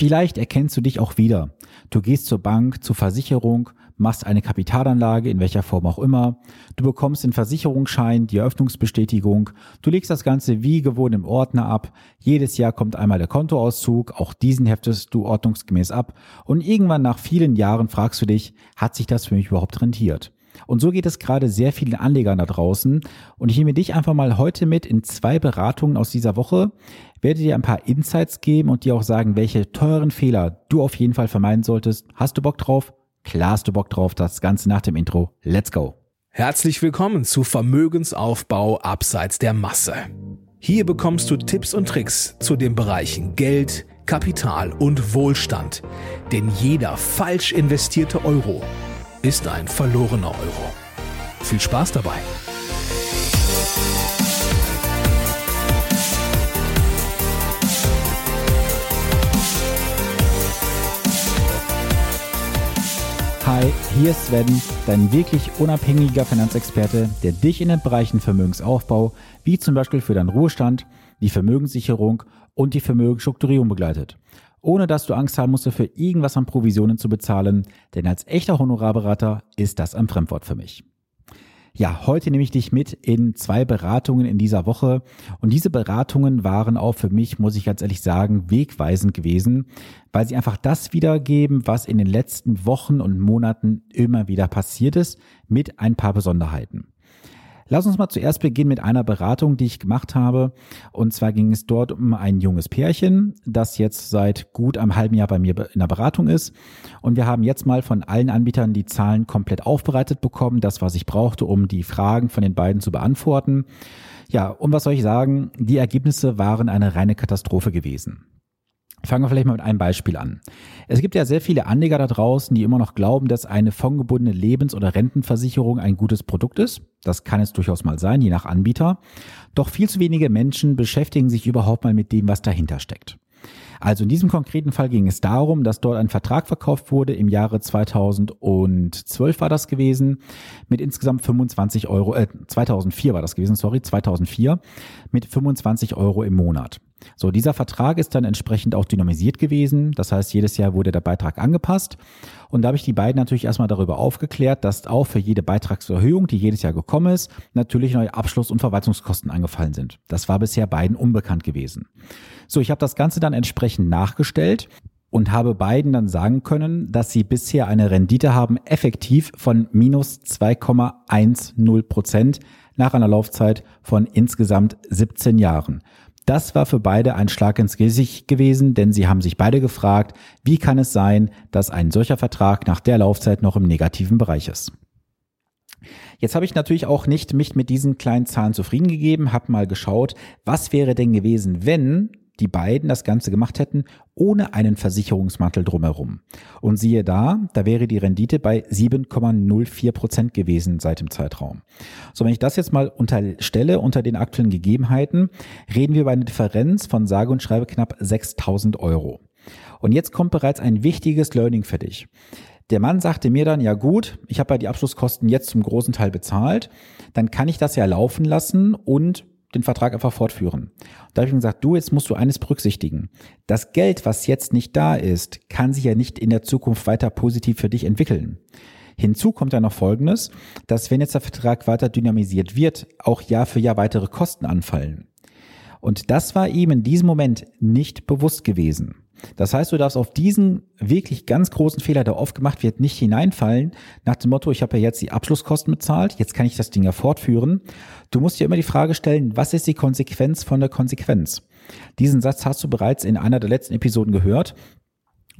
Vielleicht erkennst du dich auch wieder. Du gehst zur Bank, zur Versicherung, machst eine Kapitalanlage in welcher Form auch immer. Du bekommst den Versicherungsschein, die Eröffnungsbestätigung. Du legst das Ganze wie gewohnt im Ordner ab. Jedes Jahr kommt einmal der Kontoauszug. Auch diesen heftest du ordnungsgemäß ab. Und irgendwann nach vielen Jahren fragst du dich, hat sich das für mich überhaupt rentiert? Und so geht es gerade sehr vielen Anlegern da draußen. Und ich nehme dich einfach mal heute mit in zwei Beratungen aus dieser Woche, werde dir ein paar Insights geben und dir auch sagen, welche teuren Fehler du auf jeden Fall vermeiden solltest. Hast du Bock drauf? Klar hast du Bock drauf. Das Ganze nach dem Intro. Let's go. Herzlich willkommen zu Vermögensaufbau abseits der Masse. Hier bekommst du Tipps und Tricks zu den Bereichen Geld, Kapital und Wohlstand. Denn jeder falsch investierte Euro ist ein verlorener Euro. Viel Spaß dabei! Hi, hier ist Sven, dein wirklich unabhängiger Finanzexperte, der dich in den Bereichen Vermögensaufbau, wie zum Beispiel für deinen Ruhestand, die Vermögenssicherung und die Vermögensstrukturierung begleitet ohne dass du Angst haben musst, für irgendwas an Provisionen zu bezahlen, denn als echter Honorarberater ist das ein Fremdwort für mich. Ja, heute nehme ich dich mit in zwei Beratungen in dieser Woche. Und diese Beratungen waren auch für mich, muss ich ganz ehrlich sagen, wegweisend gewesen, weil sie einfach das wiedergeben, was in den letzten Wochen und Monaten immer wieder passiert ist, mit ein paar Besonderheiten. Lass uns mal zuerst beginnen mit einer Beratung, die ich gemacht habe. Und zwar ging es dort um ein junges Pärchen, das jetzt seit gut einem halben Jahr bei mir in der Beratung ist. Und wir haben jetzt mal von allen Anbietern die Zahlen komplett aufbereitet bekommen, das, was ich brauchte, um die Fragen von den beiden zu beantworten. Ja, und was soll ich sagen? Die Ergebnisse waren eine reine Katastrophe gewesen. Fangen wir vielleicht mal mit einem Beispiel an. Es gibt ja sehr viele Anleger da draußen, die immer noch glauben, dass eine fondgebundene Lebens- oder Rentenversicherung ein gutes Produkt ist. Das kann es durchaus mal sein, je nach Anbieter. Doch viel zu wenige Menschen beschäftigen sich überhaupt mal mit dem, was dahinter steckt. Also in diesem konkreten Fall ging es darum, dass dort ein Vertrag verkauft wurde. Im Jahre 2012 war das gewesen, mit insgesamt 25 Euro, äh, 2004 war das gewesen, sorry, 2004, mit 25 Euro im Monat. So, dieser Vertrag ist dann entsprechend auch dynamisiert gewesen. Das heißt, jedes Jahr wurde der Beitrag angepasst. Und da habe ich die beiden natürlich erstmal darüber aufgeklärt, dass auch für jede Beitragserhöhung, die jedes Jahr gekommen ist, natürlich neue Abschluss- und Verwaltungskosten angefallen sind. Das war bisher beiden unbekannt gewesen. So, ich habe das Ganze dann entsprechend nachgestellt und habe beiden dann sagen können, dass sie bisher eine Rendite haben effektiv von minus 2,10 Prozent nach einer Laufzeit von insgesamt 17 Jahren. Das war für beide ein Schlag ins Gesicht gewesen, denn sie haben sich beide gefragt, wie kann es sein, dass ein solcher Vertrag nach der Laufzeit noch im negativen Bereich ist. Jetzt habe ich natürlich auch nicht mich mit diesen kleinen Zahlen zufrieden gegeben, habe mal geschaut, was wäre denn gewesen, wenn die beiden das Ganze gemacht hätten, ohne einen Versicherungsmantel drumherum. Und siehe da, da wäre die Rendite bei 7,04 Prozent gewesen seit dem Zeitraum. So, wenn ich das jetzt mal unterstelle unter den aktuellen Gegebenheiten, reden wir über eine Differenz von sage und schreibe knapp 6000 Euro. Und jetzt kommt bereits ein wichtiges Learning für dich. Der Mann sagte mir dann, ja gut, ich habe ja die Abschlusskosten jetzt zum großen Teil bezahlt, dann kann ich das ja laufen lassen und den Vertrag einfach fortführen. Da habe ich ihm gesagt, du, jetzt musst du eines berücksichtigen. Das Geld, was jetzt nicht da ist, kann sich ja nicht in der Zukunft weiter positiv für dich entwickeln. Hinzu kommt ja noch Folgendes, dass wenn jetzt der Vertrag weiter dynamisiert wird, auch Jahr für Jahr weitere Kosten anfallen. Und das war ihm in diesem Moment nicht bewusst gewesen. Das heißt, du darfst auf diesen wirklich ganz großen Fehler, der oft gemacht wird, nicht hineinfallen, nach dem Motto, ich habe ja jetzt die Abschlusskosten bezahlt, jetzt kann ich das Ding ja fortführen. Du musst dir immer die Frage stellen, was ist die Konsequenz von der Konsequenz? Diesen Satz hast du bereits in einer der letzten Episoden gehört.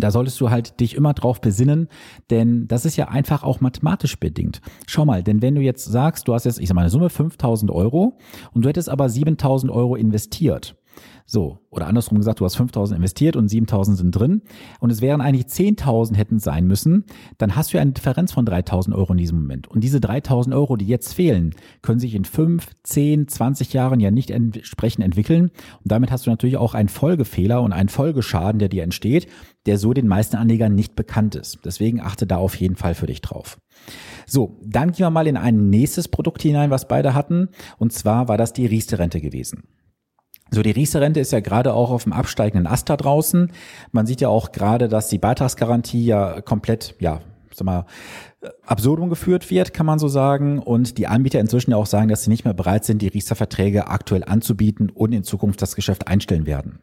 Da solltest du halt dich immer drauf besinnen, denn das ist ja einfach auch mathematisch bedingt. Schau mal, denn wenn du jetzt sagst, du hast jetzt, ich sag mal, eine Summe 5000 Euro und du hättest aber 7000 Euro investiert, so, oder andersrum gesagt, du hast 5000 investiert und 7000 sind drin und es wären eigentlich 10.000 hätten sein müssen, dann hast du eine Differenz von 3000 Euro in diesem Moment. Und diese 3000 Euro, die jetzt fehlen, können sich in 5, 10, 20 Jahren ja nicht entsprechend entwickeln. Und damit hast du natürlich auch einen Folgefehler und einen Folgeschaden, der dir entsteht, der so den meisten Anlegern nicht bekannt ist. Deswegen achte da auf jeden Fall für dich drauf. So, dann gehen wir mal in ein nächstes Produkt hinein, was beide hatten. Und zwar war das die Riester-Rente gewesen. So, die Riester-Rente ist ja gerade auch auf dem absteigenden Ast da draußen. Man sieht ja auch gerade, dass die Beitragsgarantie ja komplett, ja, sag mal, absurdum geführt wird, kann man so sagen. Und die Anbieter inzwischen auch sagen, dass sie nicht mehr bereit sind, die Riester-Verträge aktuell anzubieten und in Zukunft das Geschäft einstellen werden.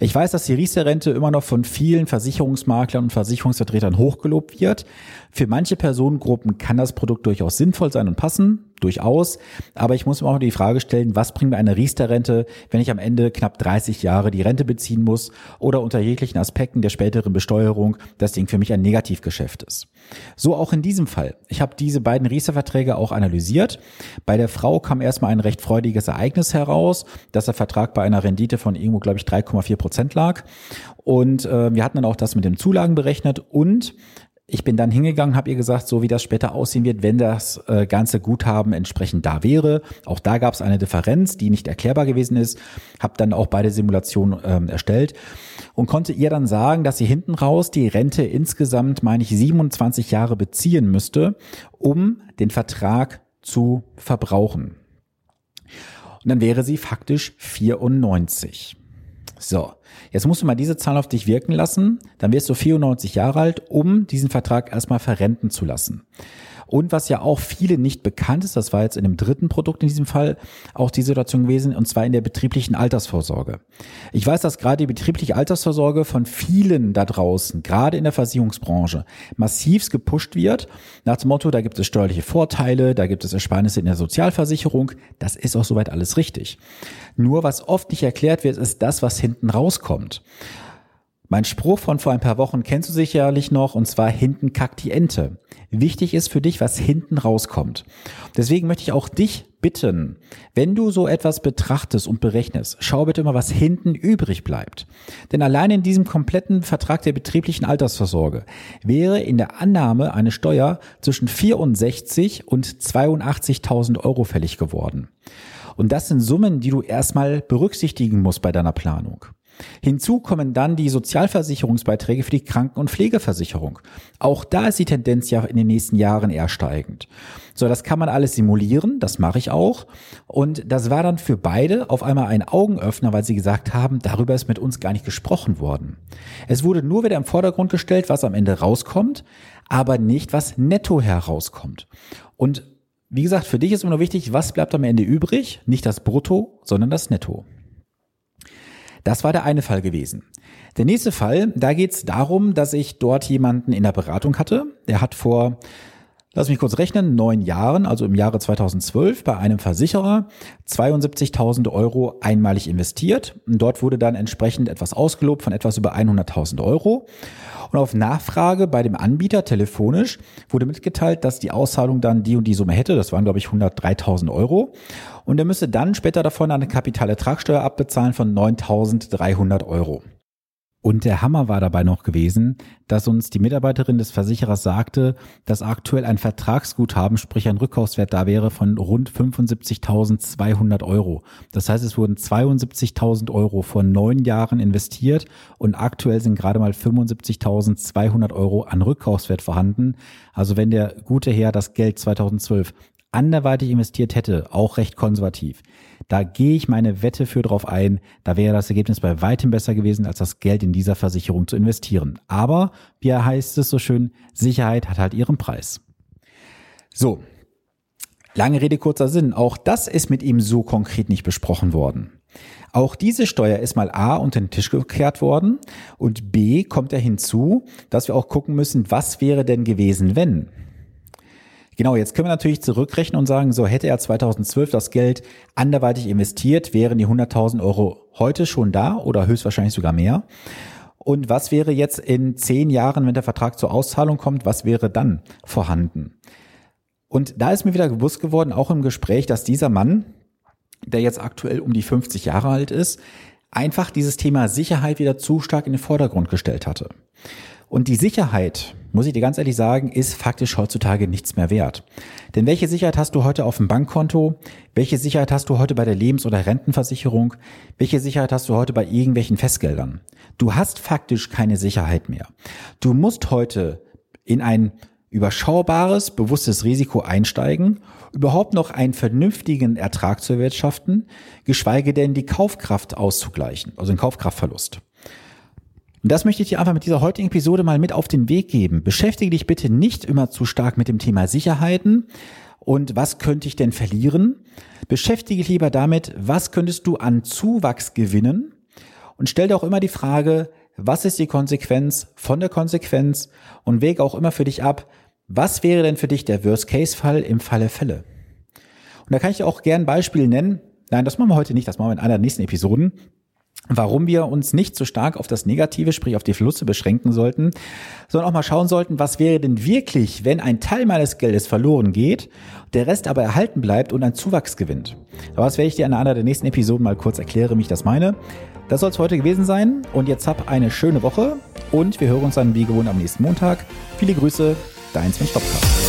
Ich weiß, dass die Riester-Rente immer noch von vielen Versicherungsmaklern und Versicherungsvertretern hochgelobt wird. Für manche Personengruppen kann das Produkt durchaus sinnvoll sein und passen, durchaus. Aber ich muss mir auch die Frage stellen, was bringt mir eine Riester-Rente, wenn ich am Ende knapp 30 Jahre die Rente beziehen muss oder unter jeglichen Aspekten der späteren Besteuerung das Ding für mich ein Negativgeschäft ist. So auch in diesem Fall. Ich habe diese beiden Riester-Verträge auch analysiert. Bei der Frau kam erstmal ein recht freudiges Ereignis heraus, dass der Vertrag bei einer Rendite von irgendwo, glaube ich, 3,4 Prozent lag. Und äh, wir hatten dann auch das mit den Zulagen berechnet und ich bin dann hingegangen, habe ihr gesagt, so wie das später aussehen wird, wenn das äh, ganze Guthaben entsprechend da wäre. Auch da gab es eine Differenz, die nicht erklärbar gewesen ist. Habe dann auch beide Simulationen ähm, erstellt und konnte ihr dann sagen, dass sie hinten raus die Rente insgesamt, meine ich, 27 Jahre beziehen müsste, um den Vertrag zu verbrauchen. Und dann wäre sie faktisch 94. So, jetzt musst du mal diese Zahl auf dich wirken lassen. Dann wirst du 94 Jahre alt, um diesen Vertrag erstmal verrenten zu lassen. Und was ja auch viele nicht bekannt ist, das war jetzt in dem dritten Produkt in diesem Fall auch die Situation gewesen, und zwar in der betrieblichen Altersvorsorge. Ich weiß, dass gerade die betriebliche Altersvorsorge von vielen da draußen, gerade in der Versicherungsbranche, massivst gepusht wird. Nach dem Motto, da gibt es steuerliche Vorteile, da gibt es Ersparnisse in der Sozialversicherung. Das ist auch soweit alles richtig. Nur was oft nicht erklärt wird, ist das, was hinten rauskommt. Mein Spruch von vor ein paar Wochen kennst du sicherlich noch, und zwar hinten kackt die Ente. Wichtig ist für dich, was hinten rauskommt. Deswegen möchte ich auch dich bitten, wenn du so etwas betrachtest und berechnest, schau bitte mal, was hinten übrig bleibt. Denn allein in diesem kompletten Vertrag der betrieblichen Altersvorsorge wäre in der Annahme eine Steuer zwischen 64 und 82.000 Euro fällig geworden. Und das sind Summen, die du erstmal berücksichtigen musst bei deiner Planung. Hinzu kommen dann die Sozialversicherungsbeiträge für die Kranken- und Pflegeversicherung. Auch da ist die Tendenz ja in den nächsten Jahren eher steigend. So, das kann man alles simulieren, das mache ich auch. Und das war dann für beide auf einmal ein Augenöffner, weil sie gesagt haben, darüber ist mit uns gar nicht gesprochen worden. Es wurde nur wieder im Vordergrund gestellt, was am Ende rauskommt, aber nicht, was netto herauskommt. Und wie gesagt, für dich ist immer nur wichtig, was bleibt am Ende übrig? Nicht das Brutto, sondern das Netto. Das war der eine Fall gewesen. Der nächste Fall, da geht es darum, dass ich dort jemanden in der Beratung hatte. Der hat vor, lass mich kurz rechnen, neun Jahren, also im Jahre 2012, bei einem Versicherer 72.000 Euro einmalig investiert. Und dort wurde dann entsprechend etwas ausgelobt von etwas über 100.000 Euro. Und auf Nachfrage bei dem Anbieter telefonisch wurde mitgeteilt, dass die Auszahlung dann die und die Summe hätte. Das waren, glaube ich, 103.000 Euro. Und er müsste dann später davon eine Kapitalertragssteuer abbezahlen von 9.300 Euro. Und der Hammer war dabei noch gewesen, dass uns die Mitarbeiterin des Versicherers sagte, dass aktuell ein Vertragsguthaben, sprich ein Rückkaufswert da wäre von rund 75.200 Euro. Das heißt, es wurden 72.000 Euro vor neun Jahren investiert und aktuell sind gerade mal 75.200 Euro an Rückkaufswert vorhanden. Also wenn der gute Herr das Geld 2012 anderweitig investiert hätte, auch recht konservativ, da gehe ich meine Wette für drauf ein, da wäre das Ergebnis bei weitem besser gewesen, als das Geld in dieser Versicherung zu investieren. Aber, wie heißt es so schön, Sicherheit hat halt ihren Preis. So, lange Rede, kurzer Sinn, auch das ist mit ihm so konkret nicht besprochen worden. Auch diese Steuer ist mal A unter den Tisch gekehrt worden und B kommt ja hinzu, dass wir auch gucken müssen, was wäre denn gewesen, wenn? Genau, jetzt können wir natürlich zurückrechnen und sagen, so hätte er 2012 das Geld anderweitig investiert, wären die 100.000 Euro heute schon da oder höchstwahrscheinlich sogar mehr. Und was wäre jetzt in zehn Jahren, wenn der Vertrag zur Auszahlung kommt, was wäre dann vorhanden? Und da ist mir wieder bewusst geworden, auch im Gespräch, dass dieser Mann, der jetzt aktuell um die 50 Jahre alt ist, einfach dieses Thema Sicherheit wieder zu stark in den Vordergrund gestellt hatte. Und die Sicherheit, muss ich dir ganz ehrlich sagen, ist faktisch heutzutage nichts mehr wert. Denn welche Sicherheit hast du heute auf dem Bankkonto? Welche Sicherheit hast du heute bei der Lebens- oder Rentenversicherung? Welche Sicherheit hast du heute bei irgendwelchen Festgeldern? Du hast faktisch keine Sicherheit mehr. Du musst heute in ein überschaubares, bewusstes Risiko einsteigen, überhaupt noch einen vernünftigen Ertrag zu erwirtschaften, geschweige denn die Kaufkraft auszugleichen, also den Kaufkraftverlust. Und das möchte ich dir einfach mit dieser heutigen Episode mal mit auf den Weg geben. Beschäftige dich bitte nicht immer zu stark mit dem Thema Sicherheiten und was könnte ich denn verlieren. Beschäftige dich lieber damit, was könntest du an Zuwachs gewinnen und stell dir auch immer die Frage, was ist die Konsequenz von der Konsequenz und wege auch immer für dich ab, was wäre denn für dich der Worst-Case-Fall im Falle Fälle. Und da kann ich dir auch gern ein Beispiel nennen. Nein, das machen wir heute nicht, das machen wir in einer der nächsten Episoden warum wir uns nicht so stark auf das Negative, sprich auf die Verluste beschränken sollten, sondern auch mal schauen sollten, was wäre denn wirklich, wenn ein Teil meines Geldes verloren geht, der Rest aber erhalten bleibt und ein Zuwachs gewinnt. Aber das werde ich dir in einer der nächsten Episoden mal kurz erklären, wie ich das meine. Das soll es heute gewesen sein und jetzt hab eine schöne Woche und wir hören uns dann wie gewohnt am nächsten Montag. Viele Grüße, dein Sven Stopka.